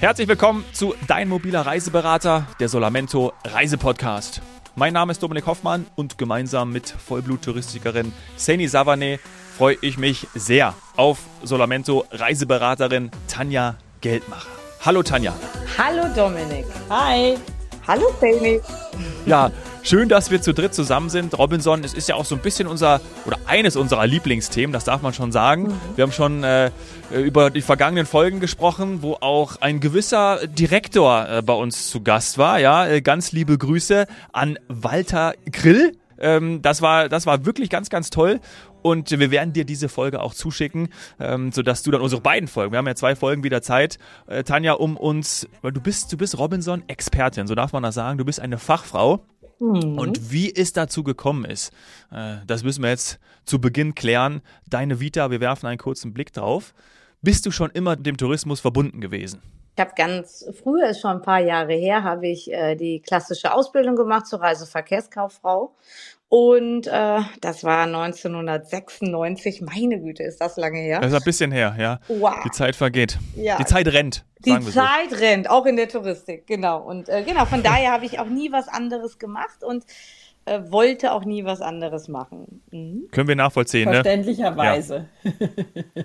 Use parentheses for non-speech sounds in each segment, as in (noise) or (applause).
Herzlich willkommen zu Dein mobiler Reiseberater, der Solamento Reisepodcast. Mein Name ist Dominik Hoffmann und gemeinsam mit Vollblut-Touristikerin Seni Savane freue ich mich sehr auf Solamento Reiseberaterin Tanja Geldmacher. Hallo Tanja. Hallo Dominik. Hi. Hallo Seni. Ja, schön, dass wir zu dritt zusammen sind. Robinson, es ist ja auch so ein bisschen unser oder eines unserer Lieblingsthemen, das darf man schon sagen. Mhm. Wir haben schon äh, über die vergangenen Folgen gesprochen, wo auch ein gewisser Direktor äh, bei uns zu Gast war. Ja, äh, ganz liebe Grüße an Walter Grill. Ähm, das war, das war wirklich ganz, ganz toll. Und wir werden dir diese Folge auch zuschicken, ähm, sodass du dann unsere beiden Folgen, wir haben ja zwei Folgen wieder Zeit, äh, Tanja, um uns, weil du bist, du bist Robinson-Expertin, so darf man das sagen, du bist eine Fachfrau. Mhm. Und wie es dazu gekommen ist, äh, das müssen wir jetzt zu Beginn klären. Deine Vita, wir werfen einen kurzen Blick drauf. Bist du schon immer dem Tourismus verbunden gewesen? Ich habe ganz früher, ist schon ein paar Jahre her, habe ich äh, die klassische Ausbildung gemacht zur Reiseverkehrskauffrau und äh, das war 1996. Meine Güte, ist das lange her. Das ist ein bisschen her, ja. Wow. Die Zeit vergeht. Ja. Die Zeit rennt. Die Zeit so. rennt, auch in der Touristik, genau. Und äh, genau, von daher habe ich auch nie was anderes gemacht und äh, wollte auch nie was anderes machen. Mhm. Können wir nachvollziehen, Verständlicherweise. Ne? Ja. (laughs)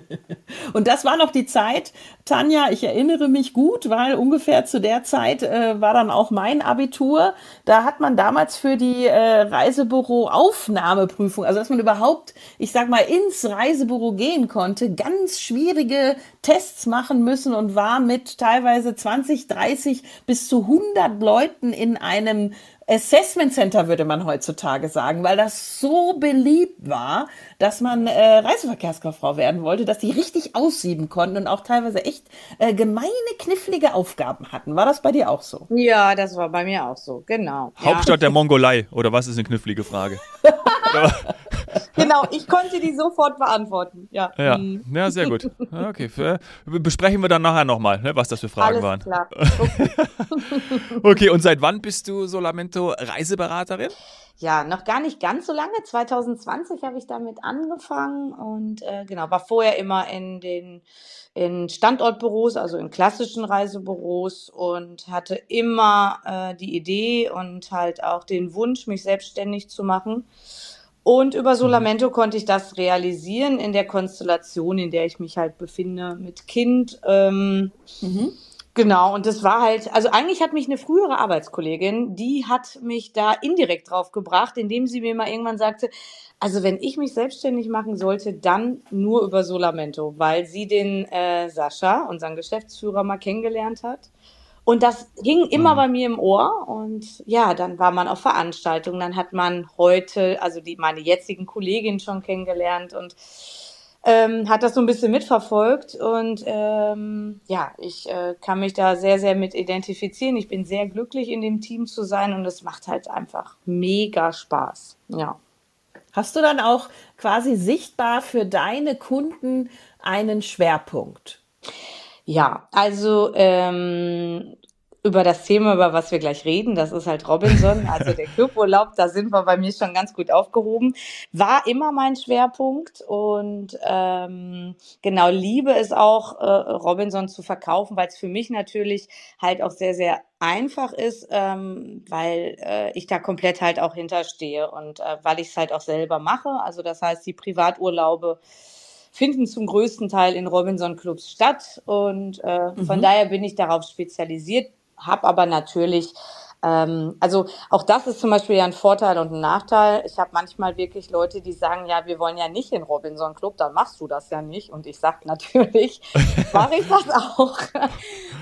und das war noch die Zeit, Tanja, ich erinnere mich gut, weil ungefähr zu der Zeit äh, war dann auch mein Abitur. Da hat man damals für die äh, Reisebüro Aufnahmeprüfung, also dass man überhaupt, ich sag mal, ins Reisebüro gehen konnte, ganz schwierige Tests machen müssen und war mit teilweise 20, 30 bis zu 100 Leuten in einem Assessment Center würde man heutzutage sagen, weil das so beliebt war, dass man äh, Reiseverkehrskauffrau werden wollte, dass die richtig aussieben konnten und auch teilweise echt äh, gemeine, knifflige Aufgaben hatten. War das bei dir auch so? Ja, das war bei mir auch so, genau. Hauptstadt ja. der Mongolei, oder was ist eine knifflige Frage? (laughs) genau, ich konnte die sofort beantworten. Ja, ja. Mhm. ja sehr gut. Okay, für, besprechen wir dann nachher nochmal, ne, was das für Fragen Alles waren. Klar. (laughs) Okay. okay, und seit wann bist du Solamento Reiseberaterin? Ja, noch gar nicht ganz so lange. 2020 habe ich damit angefangen und äh, genau, war vorher immer in den in Standortbüros, also in klassischen Reisebüros und hatte immer äh, die Idee und halt auch den Wunsch, mich selbstständig zu machen. Und über Solamento mhm. konnte ich das realisieren in der Konstellation, in der ich mich halt befinde, mit Kind. Ähm, mhm. Genau, und das war halt, also eigentlich hat mich eine frühere Arbeitskollegin, die hat mich da indirekt drauf gebracht, indem sie mir mal irgendwann sagte, also wenn ich mich selbstständig machen sollte, dann nur über Solamento, weil sie den äh, Sascha, unseren Geschäftsführer, mal kennengelernt hat. Und das ging immer mhm. bei mir im Ohr. Und ja, dann war man auf Veranstaltungen. Dann hat man heute, also die, meine jetzigen Kollegin schon kennengelernt und ähm, hat das so ein bisschen mitverfolgt. Und ähm, ja, ich äh, kann mich da sehr, sehr mit identifizieren. Ich bin sehr glücklich, in dem Team zu sein. Und es macht halt einfach mega Spaß. Ja. Hast du dann auch quasi sichtbar für deine Kunden einen Schwerpunkt? Ja, also ähm, über das Thema, über was wir gleich reden, das ist halt Robinson, (laughs) also der Cluburlaub, da sind wir bei mir schon ganz gut aufgehoben. War immer mein Schwerpunkt und ähm, genau liebe es auch, äh, Robinson zu verkaufen, weil es für mich natürlich halt auch sehr, sehr einfach ist, ähm, weil äh, ich da komplett halt auch hinterstehe und äh, weil ich es halt auch selber mache. Also das heißt, die Privaturlaube finden zum größten Teil in Robinson-Clubs statt. Und äh, mhm. von daher bin ich darauf spezialisiert, habe aber natürlich ähm, also auch das ist zum Beispiel ja ein Vorteil und ein Nachteil. Ich habe manchmal wirklich Leute, die sagen, ja, wir wollen ja nicht in Robinson Club, dann machst du das ja nicht. Und ich sage (laughs) natürlich, mache ich das auch.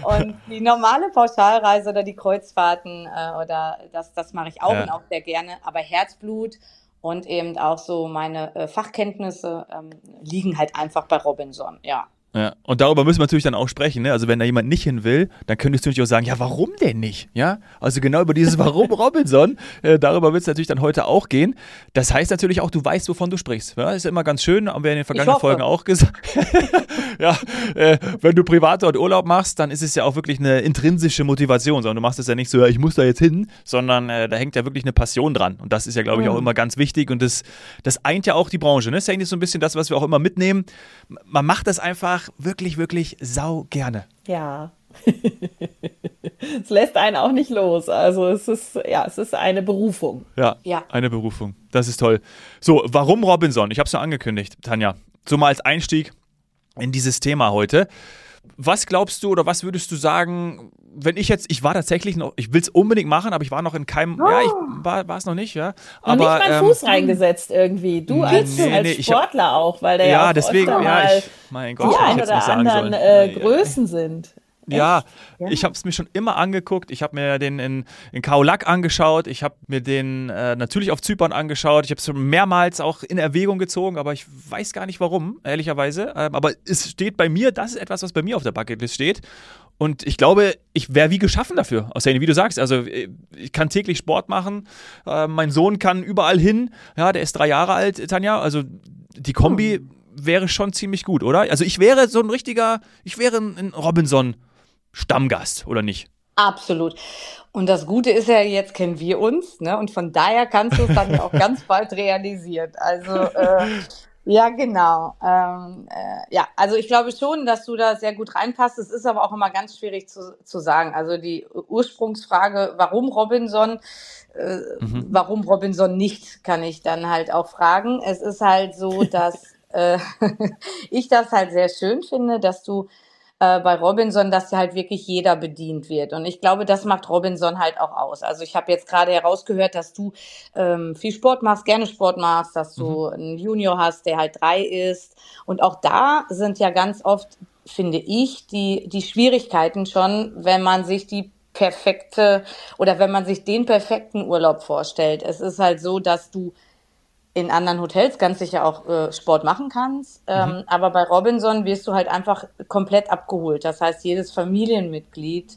(laughs) Und die normale Pauschalreise oder die Kreuzfahrten äh, oder das, das mache ich auch ja. und auch sehr gerne. Aber Herzblut und eben auch so meine äh, Fachkenntnisse ähm, liegen halt einfach bei Robinson, ja. Ja, und darüber müssen wir natürlich dann auch sprechen. Ne? Also wenn da jemand nicht hin will, dann könntest du natürlich auch sagen, ja, warum denn nicht? Ja, also genau über dieses (laughs) Warum Robinson, äh, darüber wird es natürlich dann heute auch gehen. Das heißt natürlich auch, du weißt, wovon du sprichst. Ja, ist immer ganz schön, haben wir in den vergangenen Folgen auch gesagt. (laughs) ja, äh, wenn du privat dort Urlaub machst, dann ist es ja auch wirklich eine intrinsische Motivation, sondern du machst es ja nicht so, ja, ich muss da jetzt hin, sondern äh, da hängt ja wirklich eine Passion dran. Und das ist ja, glaube ich, auch mhm. immer ganz wichtig und das, das eint ja auch die Branche. Ne? Das ist eigentlich so ein bisschen das, was wir auch immer mitnehmen. Man macht das einfach wirklich, wirklich sau gerne. Ja. (laughs) es lässt einen auch nicht los. Also es ist, ja, es ist eine Berufung. Ja, ja. eine Berufung. Das ist toll. So, warum Robinson? Ich habe es ja angekündigt, Tanja. So mal als Einstieg in dieses Thema heute. Was glaubst du oder was würdest du sagen, wenn ich jetzt, ich war tatsächlich noch, ich will es unbedingt machen, aber ich war noch in keinem, oh. ja, ich war es noch nicht, ja. Aber, Und nicht mal ähm, Fuß reingesetzt irgendwie. Du als, nee, als nee, Sportler hab, auch, weil der ja, ja deswegen, ja, ich, mein Gott, die ein oder anderen äh, Größen sind. Ja, ja, ich habe es mir schon immer angeguckt. Ich habe mir den in, in Kaolak angeschaut. Ich habe mir den äh, natürlich auf Zypern angeschaut. Ich habe es schon mehrmals auch in Erwägung gezogen, aber ich weiß gar nicht warum, ehrlicherweise. Ähm, aber es steht bei mir, das ist etwas, was bei mir auf der Bucketlist steht. Und ich glaube, ich wäre wie geschaffen dafür, aus wie du sagst. Also ich kann täglich Sport machen. Äh, mein Sohn kann überall hin. Ja, der ist drei Jahre alt, Tanja. Also die Kombi hm. wäre schon ziemlich gut, oder? Also ich wäre so ein richtiger, ich wäre ein Robinson. Stammgast, oder nicht? Absolut. Und das Gute ist ja, jetzt kennen wir uns, ne? Und von daher kannst du es dann auch ganz (laughs) bald realisieren. Also äh, ja, genau. Ähm, äh, ja, also ich glaube schon, dass du da sehr gut reinpasst. Es ist aber auch immer ganz schwierig zu, zu sagen. Also die Ursprungsfrage, warum Robinson, äh, mhm. warum Robinson nicht, kann ich dann halt auch fragen. Es ist halt so, (laughs) dass äh, (laughs) ich das halt sehr schön finde, dass du äh, bei Robinson, dass halt wirklich jeder bedient wird. Und ich glaube, das macht Robinson halt auch aus. Also ich habe jetzt gerade herausgehört, dass du ähm, viel Sport machst, gerne Sport machst, dass du mhm. einen Junior hast, der halt drei ist. Und auch da sind ja ganz oft, finde ich, die, die Schwierigkeiten schon, wenn man sich die perfekte oder wenn man sich den perfekten Urlaub vorstellt. Es ist halt so, dass du in anderen Hotels ganz sicher auch äh, Sport machen kannst. Ähm, mhm. Aber bei Robinson wirst du halt einfach komplett abgeholt. Das heißt, jedes Familienmitglied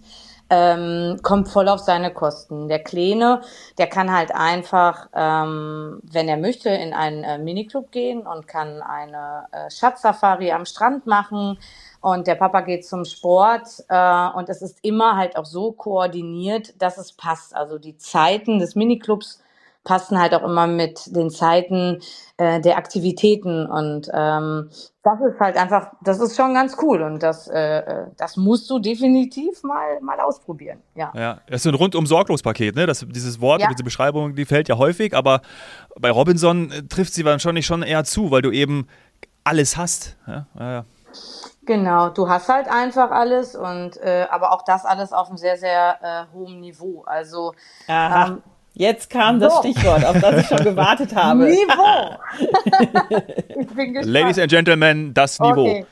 ähm, kommt voll auf seine Kosten. Der Kleine, der kann halt einfach, ähm, wenn er möchte, in einen äh, Miniclub gehen und kann eine äh, Schatzsafari am Strand machen. Und der Papa geht zum Sport äh, und es ist immer halt auch so koordiniert, dass es passt. Also die Zeiten des Miniclubs passen halt auch immer mit den Zeiten äh, der Aktivitäten und ähm, das ist halt einfach, das ist schon ganz cool und das, äh, äh das musst du definitiv mal, mal ausprobieren. Ja, ja das ist ein rundum sorglos Paket, ne? Das, dieses Wort, ja. diese Beschreibung, die fällt ja häufig, aber bei Robinson äh, trifft sie wahrscheinlich schon eher zu, weil du eben alles hast. Ja, ja. Genau, du hast halt einfach alles und äh, aber auch das alles auf einem sehr, sehr äh, hohen Niveau. Also ähm, Jetzt kam das Stichwort, auf das ich schon (laughs) gewartet habe. Niveau! (laughs) ich bin gespannt. Ladies and Gentlemen, das Niveau. Okay.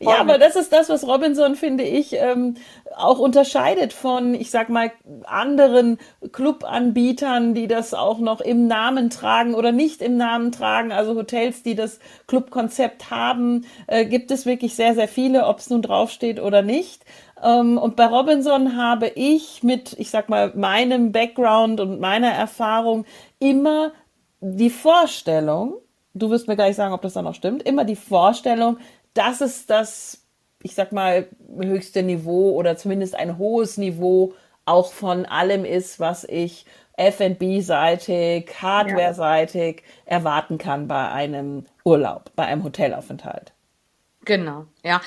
ja, aber das ist das, was Robinson, finde ich, ähm, auch unterscheidet von, ich sag mal, anderen Clubanbietern, die das auch noch im Namen tragen oder nicht im Namen tragen. Also Hotels, die das Clubkonzept haben, äh, gibt es wirklich sehr, sehr viele, ob es nun draufsteht oder nicht. Ähm, und bei Robinson habe ich mit, ich sag mal, meinem Background und meiner Erfahrung immer die Vorstellung, du wirst mir gleich sagen, ob das dann noch stimmt, immer die Vorstellung, dass es das, ich sag mal, höchste Niveau oder zumindest ein hohes Niveau auch von allem ist, was ich F&B-seitig, Hardware-seitig erwarten kann bei einem Urlaub, bei einem Hotelaufenthalt. Genau, ja.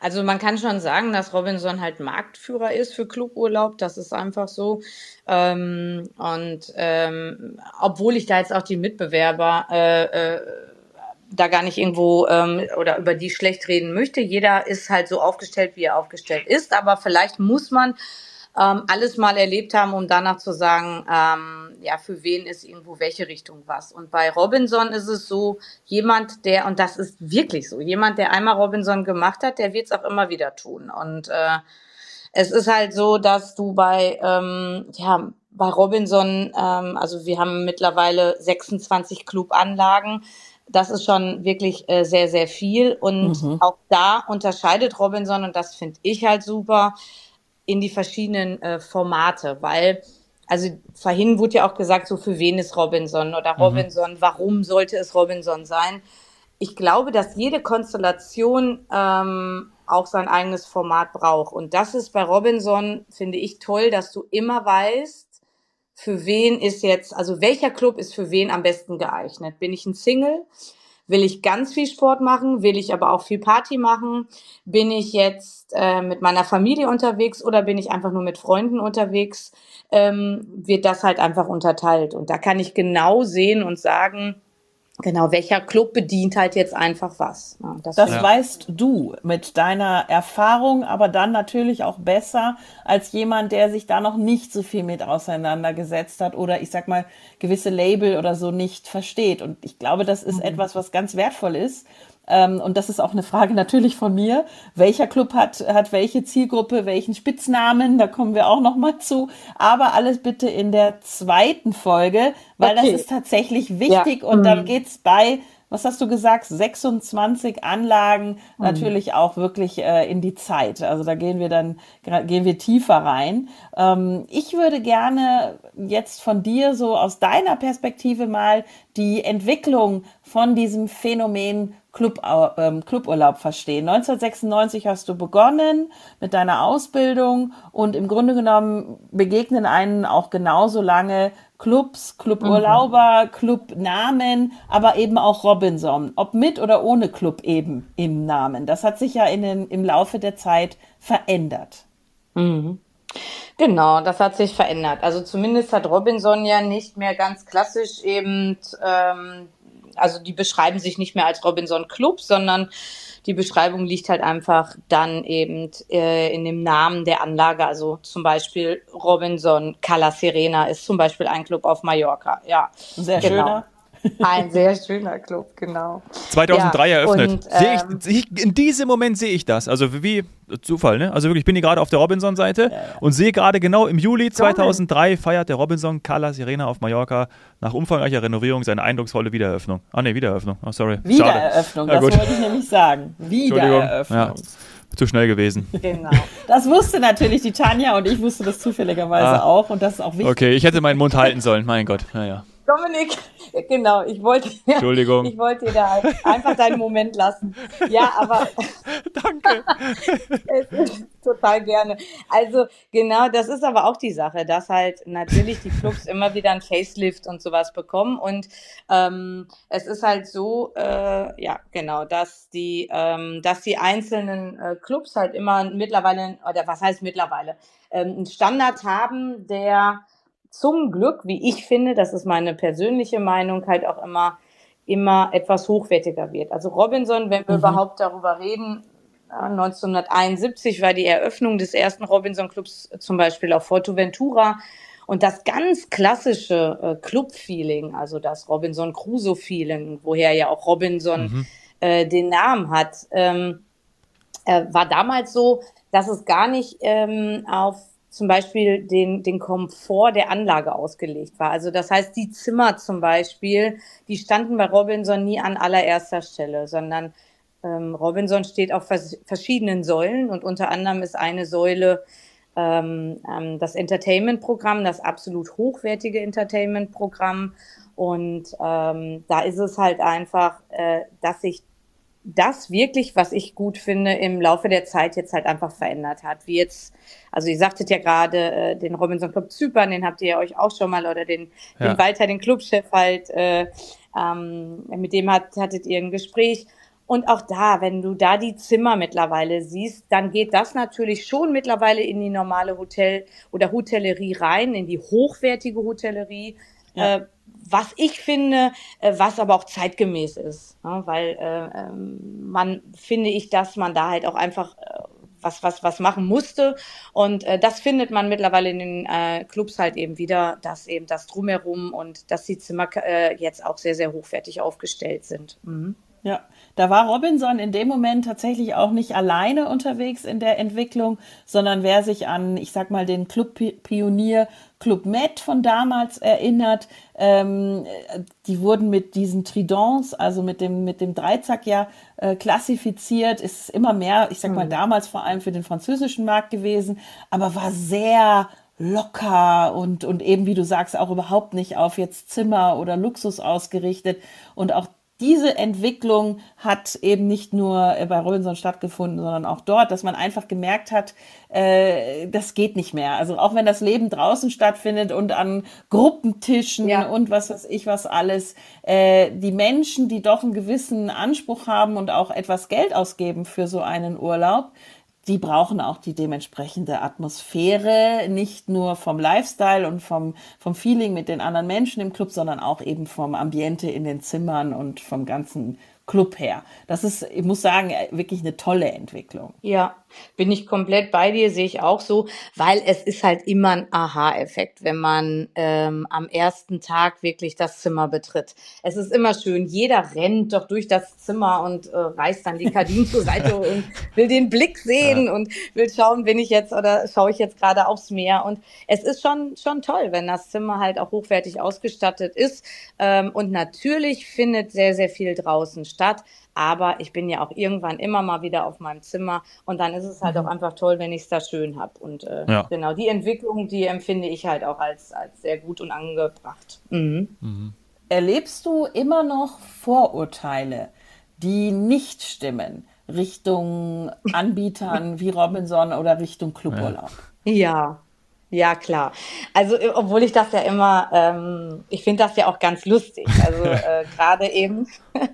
Also man kann schon sagen, dass Robinson halt Marktführer ist für Cluburlaub. Das ist einfach so. Ähm, und ähm, obwohl ich da jetzt auch die Mitbewerber äh, äh, da gar nicht irgendwo ähm, oder über die schlecht reden möchte. Jeder ist halt so aufgestellt, wie er aufgestellt ist. Aber vielleicht muss man ähm, alles mal erlebt haben, um danach zu sagen, ähm, ja, für wen ist irgendwo welche Richtung was. Und bei Robinson ist es so, jemand, der, und das ist wirklich so, jemand, der einmal Robinson gemacht hat, der wird es auch immer wieder tun. Und äh, es ist halt so, dass du bei, ähm, ja, bei Robinson, ähm, also wir haben mittlerweile 26 Clubanlagen. Das ist schon wirklich äh, sehr, sehr viel. Und mhm. auch da unterscheidet Robinson, und das finde ich halt super, in die verschiedenen äh, Formate, weil also vorhin wurde ja auch gesagt, so für wen ist Robinson oder mhm. Robinson, mhm. warum sollte es Robinson sein? Ich glaube, dass jede Konstellation ähm, auch sein eigenes Format braucht. Und das ist bei Robinson, finde ich toll, dass du immer weißt, für wen ist jetzt, also welcher Club ist für wen am besten geeignet. Bin ich ein Single? Will ich ganz viel Sport machen? Will ich aber auch viel Party machen? Bin ich jetzt äh, mit meiner Familie unterwegs oder bin ich einfach nur mit Freunden unterwegs? Ähm, wird das halt einfach unterteilt. Und da kann ich genau sehen und sagen, Genau, welcher Club bedient halt jetzt einfach was. Ja, das, das weißt du mit deiner Erfahrung, aber dann natürlich auch besser als jemand, der sich da noch nicht so viel mit auseinandergesetzt hat oder ich sag mal gewisse Label oder so nicht versteht. Und ich glaube, das ist mhm. etwas, was ganz wertvoll ist, ähm, und das ist auch eine Frage natürlich von mir. Welcher Club hat, hat welche Zielgruppe, welchen Spitznamen? Da kommen wir auch noch mal zu. Aber alles bitte in der zweiten Folge, weil okay. das ist tatsächlich wichtig. Ja. Und mhm. dann geht's bei was hast du gesagt, 26 Anlagen mhm. natürlich auch wirklich äh, in die Zeit. Also da gehen wir dann, gehen wir tiefer rein. Ähm, ich würde gerne jetzt von dir so aus deiner Perspektive mal die Entwicklung von diesem Phänomen Club, ähm, Cluburlaub verstehen. 1996 hast du begonnen mit deiner Ausbildung und im Grunde genommen begegnen einen auch genauso lange Clubs, Cluburlauber, mhm. Clubnamen, aber eben auch Robinson, ob mit oder ohne Club eben im Namen. Das hat sich ja in den, im Laufe der Zeit verändert. Mhm. Genau, das hat sich verändert. Also zumindest hat Robinson ja nicht mehr ganz klassisch eben ähm, also die beschreiben sich nicht mehr als Robinson Club, sondern die Beschreibung liegt halt einfach dann eben äh, in dem Namen der Anlage. Also zum Beispiel Robinson Cala Serena ist zum Beispiel ein Club auf Mallorca. Ja, sehr genau. schöner. Ein sehr schöner Club, genau. 2003 ja, eröffnet. Und, ähm, sehe ich, in diesem Moment sehe ich das. Also wie Zufall, ne? Also wirklich, ich bin hier gerade auf der Robinson-Seite ja, ja. und sehe gerade genau im Juli 2003 feiert der Robinson Cala Sirena auf Mallorca nach umfangreicher Renovierung seine eindrucksvolle Wiedereröffnung. Ah ne, Wiedereröffnung. Oh, sorry. Wiedereröffnung, das wollte ich nämlich sagen. Wiedereröffnung. Ja. Zu schnell gewesen. Genau. Das wusste natürlich die Tanja und ich wusste das zufälligerweise ah. auch und das ist auch wichtig. Okay, ich hätte meinen Mund halten sollen, mein Gott. Naja. Dominik, genau, ich wollte, Entschuldigung. ich wollte dir da einfach deinen Moment lassen. Ja, aber. (laughs) Danke. total gerne. Also, genau, das ist aber auch die Sache, dass halt natürlich die Clubs immer wieder ein Facelift und sowas bekommen. Und ähm, es ist halt so, äh, ja, genau, dass die, ähm, dass die einzelnen äh, Clubs halt immer mittlerweile, oder was heißt mittlerweile, ähm, einen Standard haben, der zum Glück, wie ich finde, das ist meine persönliche Meinung, halt auch immer immer etwas hochwertiger wird. Also Robinson, wenn wir mhm. überhaupt darüber reden, 1971 war die Eröffnung des ersten Robinson Clubs zum Beispiel auf Forteventura. Und das ganz klassische äh, Club-Feeling, also das Robinson Crusoe-Feeling, woher ja auch Robinson mhm. äh, den Namen hat, ähm, äh, war damals so, dass es gar nicht ähm, auf zum Beispiel den, den Komfort der Anlage ausgelegt war. Also das heißt, die Zimmer zum Beispiel, die standen bei Robinson nie an allererster Stelle, sondern ähm, Robinson steht auf vers verschiedenen Säulen und unter anderem ist eine Säule ähm, ähm, das Entertainment-Programm, das absolut hochwertige Entertainment-Programm. Und ähm, da ist es halt einfach, äh, dass sich das wirklich, was ich gut finde, im Laufe der Zeit jetzt halt einfach verändert hat. Wie jetzt, also ihr sagtet ja gerade, äh, den Robinson Club Zypern, den habt ihr ja euch auch schon mal, oder den, ja. den Walter, den Clubchef halt, äh, ähm, mit dem hat, hattet ihr ein Gespräch. Und auch da, wenn du da die Zimmer mittlerweile siehst, dann geht das natürlich schon mittlerweile in die normale Hotel- oder Hotellerie rein, in die hochwertige Hotellerie. Ja. Äh, was ich finde, äh, was aber auch zeitgemäß ist, ne? weil äh, ähm, man finde ich, dass man da halt auch einfach äh, was was was machen musste und äh, das findet man mittlerweile in den äh, Clubs halt eben wieder, dass eben das drumherum und dass die Zimmer äh, jetzt auch sehr sehr hochwertig aufgestellt sind. Mhm. Ja, da war Robinson in dem Moment tatsächlich auch nicht alleine unterwegs in der Entwicklung, sondern wer sich an, ich sag mal, den Club-Pionier Club Med von damals erinnert, ähm, die wurden mit diesen Tridents, also mit dem, mit dem Dreizack ja äh, klassifiziert, ist immer mehr, ich sag mal, mhm. damals vor allem für den französischen Markt gewesen, aber war sehr locker und, und eben, wie du sagst, auch überhaupt nicht auf jetzt Zimmer oder Luxus ausgerichtet. Und auch diese Entwicklung hat eben nicht nur bei Robinson stattgefunden, sondern auch dort, dass man einfach gemerkt hat, äh, das geht nicht mehr. Also auch wenn das Leben draußen stattfindet und an Gruppentischen ja. und was weiß ich was alles, äh, die Menschen, die doch einen gewissen Anspruch haben und auch etwas Geld ausgeben für so einen Urlaub, die brauchen auch die dementsprechende Atmosphäre, nicht nur vom Lifestyle und vom, vom Feeling mit den anderen Menschen im Club, sondern auch eben vom Ambiente in den Zimmern und vom ganzen Club her. Das ist, ich muss sagen, wirklich eine tolle Entwicklung. Ja, bin ich komplett bei dir, sehe ich auch so, weil es ist halt immer ein Aha-Effekt, wenn man ähm, am ersten Tag wirklich das Zimmer betritt. Es ist immer schön, jeder rennt doch durch das Zimmer und äh, reißt dann die Gardinen (laughs) zur Seite und will den Blick sehen ja. und will schauen, bin ich jetzt oder schaue ich jetzt gerade aufs Meer. Und es ist schon, schon toll, wenn das Zimmer halt auch hochwertig ausgestattet ist. Ähm, und natürlich findet sehr, sehr viel draußen statt. Aber ich bin ja auch irgendwann immer mal wieder auf meinem Zimmer und dann ist es halt mhm. auch einfach toll, wenn ich es da schön habe. Und äh, ja. genau, die Entwicklung, die empfinde ich halt auch als, als sehr gut und angebracht. Mhm. Mhm. Erlebst du immer noch Vorurteile, die nicht stimmen, Richtung Anbietern wie Robinson oder Richtung Cluburlaub? Ja, ja, klar. Also, äh, obwohl ich das ja immer, ähm, ich finde das ja auch ganz lustig. Also, (laughs) äh, gerade eben, (laughs)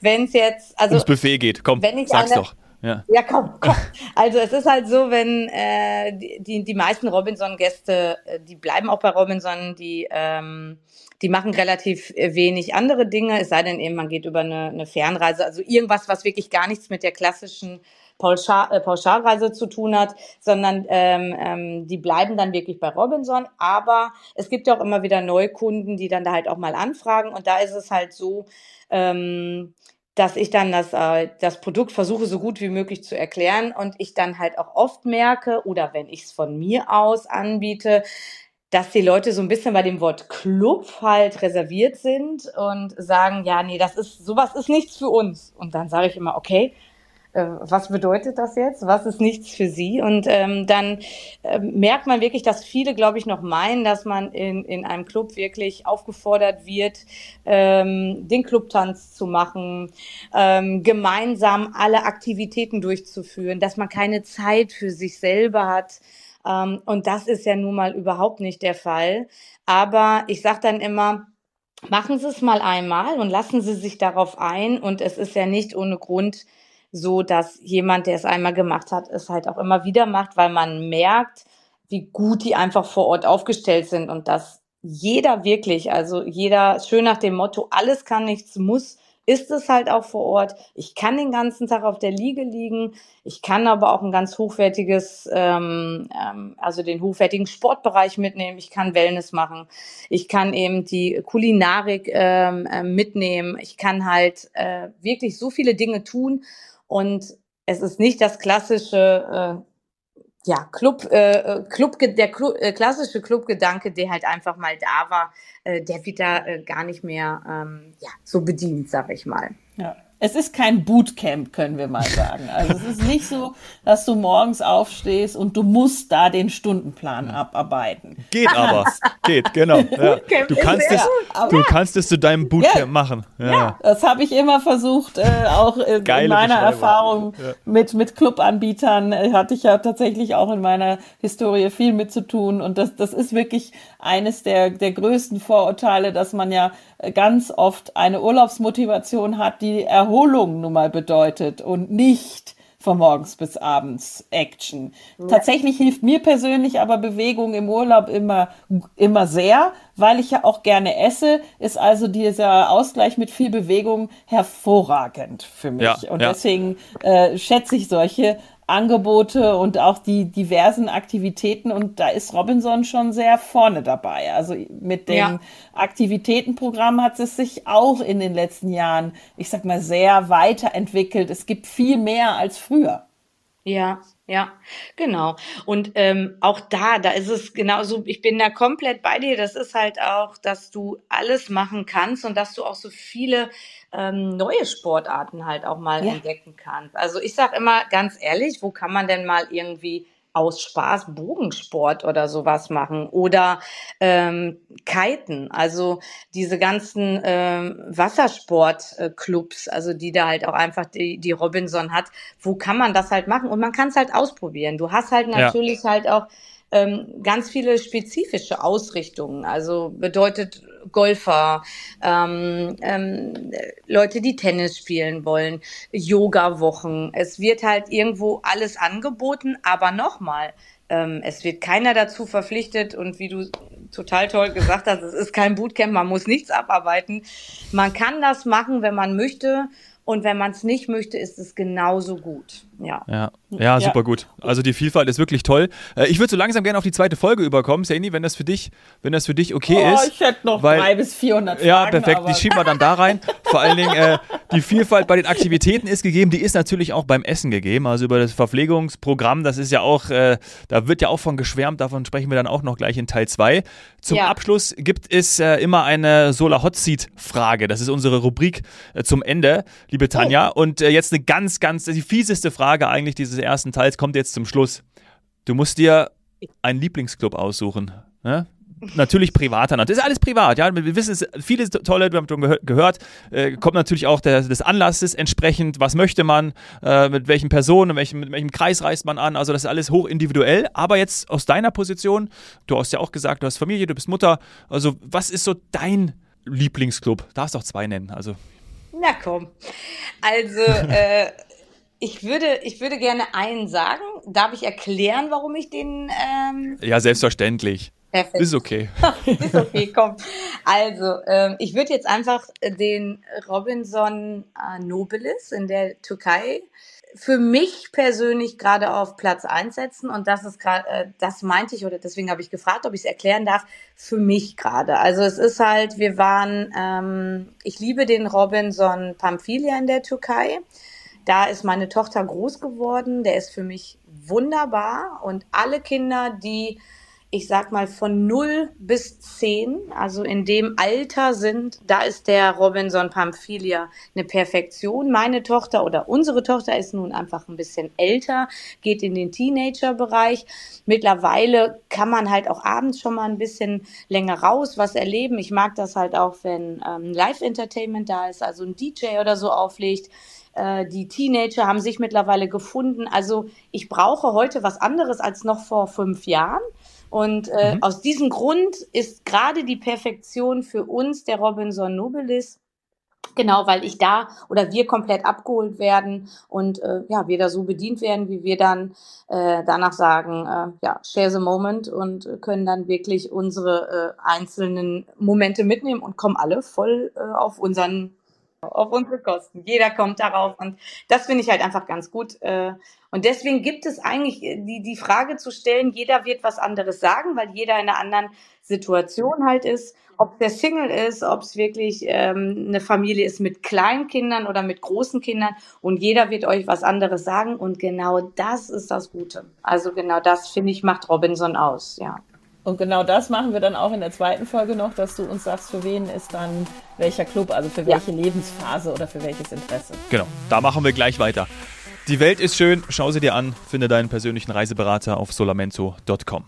wenn es jetzt, also. Ums Buffet geht, komm, wenn ich sag's eine, doch. Ja. ja, komm, komm. Also, es ist halt so, wenn äh, die, die meisten Robinson-Gäste, äh, die bleiben auch bei Robinson, die, ähm, die machen relativ äh, wenig andere Dinge, es sei denn eben, man geht über eine, eine Fernreise. Also, irgendwas, was wirklich gar nichts mit der klassischen Pauschal, äh, Pauschalreise zu tun hat, sondern ähm, ähm, die bleiben dann wirklich bei Robinson. Aber es gibt ja auch immer wieder Neukunden, die dann da halt auch mal anfragen. Und da ist es halt so, ähm, dass ich dann das, äh, das Produkt versuche, so gut wie möglich zu erklären und ich dann halt auch oft merke, oder wenn ich es von mir aus anbiete, dass die Leute so ein bisschen bei dem Wort Club halt reserviert sind und sagen, ja, nee, das ist, sowas ist nichts für uns. Und dann sage ich immer, okay, was bedeutet das jetzt? Was ist nichts für sie? Und ähm, dann äh, merkt man wirklich, dass viele, glaube ich, noch meinen, dass man in, in einem Club wirklich aufgefordert wird, ähm, den Clubtanz zu machen, ähm, gemeinsam alle Aktivitäten durchzuführen, dass man keine Zeit für sich selber hat. Ähm, und das ist ja nun mal überhaupt nicht der Fall. Aber ich sage dann immer, machen Sie es mal einmal und lassen Sie sich darauf ein. Und es ist ja nicht ohne Grund, so, dass jemand, der es einmal gemacht hat, es halt auch immer wieder macht, weil man merkt, wie gut die einfach vor Ort aufgestellt sind und dass jeder wirklich, also jeder schön nach dem Motto, alles kann, nichts muss, ist es halt auch vor Ort. Ich kann den ganzen Tag auf der Liege liegen. Ich kann aber auch ein ganz hochwertiges, ähm, ähm, also den hochwertigen Sportbereich mitnehmen. Ich kann Wellness machen. Ich kann eben die Kulinarik ähm, äh, mitnehmen. Ich kann halt äh, wirklich so viele Dinge tun. Und es ist nicht das klassische äh, ja, Club, äh, Club, der Club, äh, klassische Clubgedanke, der halt einfach mal da war, äh, der wird da äh, gar nicht mehr ähm, ja, so bedient, sag ich mal. Ja es ist kein Bootcamp, können wir mal sagen. Also es ist nicht so, dass du morgens aufstehst und du musst da den Stundenplan abarbeiten. Geht aber, geht, genau. Ja. Du, kannst es, du kannst es zu deinem Bootcamp ja. machen. Ja, ja. das habe ich immer versucht, äh, auch äh, in meiner Erfahrung mit, mit Clubanbietern äh, hatte ich ja tatsächlich auch in meiner Historie viel mit zu tun. Und das, das ist wirklich eines der, der größten Vorurteile, dass man ja ganz oft eine Urlaubsmotivation hat, die Erholung nun mal bedeutet und nicht von morgens bis abends Action. Ja. Tatsächlich hilft mir persönlich aber Bewegung im Urlaub immer, immer sehr, weil ich ja auch gerne esse, ist also dieser Ausgleich mit viel Bewegung hervorragend für mich. Ja, und ja. deswegen äh, schätze ich solche Angebote und auch die diversen Aktivitäten und da ist Robinson schon sehr vorne dabei. Also mit dem ja. Aktivitätenprogramm hat es sich auch in den letzten Jahren, ich sag mal, sehr weiterentwickelt. Es gibt viel mehr als früher. Ja, ja, genau. Und ähm, auch da, da ist es genauso, ich bin da komplett bei dir. Das ist halt auch, dass du alles machen kannst und dass du auch so viele ähm, neue Sportarten halt auch mal ja. entdecken kannst. Also ich sag immer ganz ehrlich, wo kann man denn mal irgendwie aus Spaß Bogensport oder sowas machen oder ähm, Kiten, also diese ganzen ähm, Wassersportclubs, also die da halt auch einfach die, die Robinson hat, wo kann man das halt machen und man kann es halt ausprobieren. Du hast halt natürlich ja. halt auch ähm, ganz viele spezifische Ausrichtungen. Also bedeutet Golfer, ähm, ähm, Leute, die Tennis spielen wollen, Yoga-Wochen. Es wird halt irgendwo alles angeboten, aber nochmal, ähm, es wird keiner dazu verpflichtet und wie du total toll gesagt hast, es ist kein Bootcamp, man muss nichts abarbeiten. Man kann das machen, wenn man möchte und wenn man es nicht möchte, ist es genauso gut. Ja. Ja, ja super ja. gut. Also die Vielfalt ist wirklich toll. Äh, ich würde so langsam gerne auf die zweite Folge überkommen, Sandy, wenn das für dich, wenn das für dich okay oh, ist. Ich hätte noch weil, drei bis 400 Fragen, Ja, perfekt. Die schieben wir dann da rein. Vor allen Dingen, äh, die Vielfalt bei den Aktivitäten ist gegeben. Die ist natürlich auch beim Essen gegeben. Also über das Verpflegungsprogramm, das ist ja auch, äh, da wird ja auch von geschwärmt. Davon sprechen wir dann auch noch gleich in Teil 2. Zum ja. Abschluss gibt es äh, immer eine Solar Hot Seat Frage. Das ist unsere Rubrik äh, zum Ende, liebe Tanja. Oh. Und äh, jetzt eine ganz, ganz, die fieseste Frage Frage eigentlich dieses ersten Teils kommt jetzt zum Schluss. Du musst dir einen Lieblingsclub aussuchen. Ne? Natürlich privater. Das ist alles privat. Ja, wir wissen es, viele tolle, wir haben schon gehört, äh, kommt natürlich auch der, des Anlasses entsprechend. Was möchte man, äh, mit welchen Personen, mit welchem, mit welchem Kreis reist man an? Also das ist alles hoch individuell. Aber jetzt aus deiner Position, du hast ja auch gesagt, du hast Familie, du bist Mutter. Also was ist so dein Lieblingsclub? Darfst auch zwei nennen. Also na komm. Also äh, (laughs) ich würde, ich würde gerne einen sagen. Darf ich erklären, warum ich den. Ähm ja, selbstverständlich. Perfekt. Ist okay. (laughs) ist okay, komm. Also, ähm, ich würde jetzt einfach den Robinson Nobilis in der Türkei für mich persönlich gerade auf Platz einsetzen und das ist gerade, äh, das meinte ich oder deswegen habe ich gefragt, ob ich es erklären darf. Für mich gerade. Also es ist halt, wir waren, ähm, ich liebe den Robinson Pamphilia in der Türkei. Da ist meine Tochter groß geworden. Der ist für mich wunderbar. Und alle Kinder, die, ich sag mal, von 0 bis 10, also in dem Alter sind, da ist der Robinson Pamphilia eine Perfektion. Meine Tochter oder unsere Tochter ist nun einfach ein bisschen älter, geht in den Teenager-Bereich. Mittlerweile kann man halt auch abends schon mal ein bisschen länger raus, was erleben. Ich mag das halt auch, wenn ähm, Live-Entertainment da ist, also ein DJ oder so auflegt. Äh, die Teenager haben sich mittlerweile gefunden. Also ich brauche heute was anderes als noch vor fünf Jahren. Und äh, mhm. aus diesem Grund ist gerade die Perfektion für uns der Robinson Nobilis. Genau, weil ich da oder wir komplett abgeholt werden und äh, ja, wir da so bedient werden, wie wir dann äh, danach sagen, äh, ja, share the moment und können dann wirklich unsere äh, einzelnen Momente mitnehmen und kommen alle voll äh, auf unseren auf unsere Kosten. Jeder kommt darauf und das finde ich halt einfach ganz gut. Äh, und deswegen gibt es eigentlich äh, die, die Frage zu stellen, jeder wird was anderes sagen, weil jeder in einer anderen Situation halt ist. Ob der Single ist, ob es wirklich ähm, eine Familie ist mit kleinen Kindern oder mit großen Kindern und jeder wird euch was anderes sagen und genau das ist das Gute. Also genau das finde ich macht Robinson aus, ja. Und genau das machen wir dann auch in der zweiten Folge noch, dass du uns sagst, für wen ist dann welcher Club, also für welche ja. Lebensphase oder für welches Interesse. Genau, da machen wir gleich weiter. Die Welt ist schön, schau sie dir an, finde deinen persönlichen Reiseberater auf solamento.com.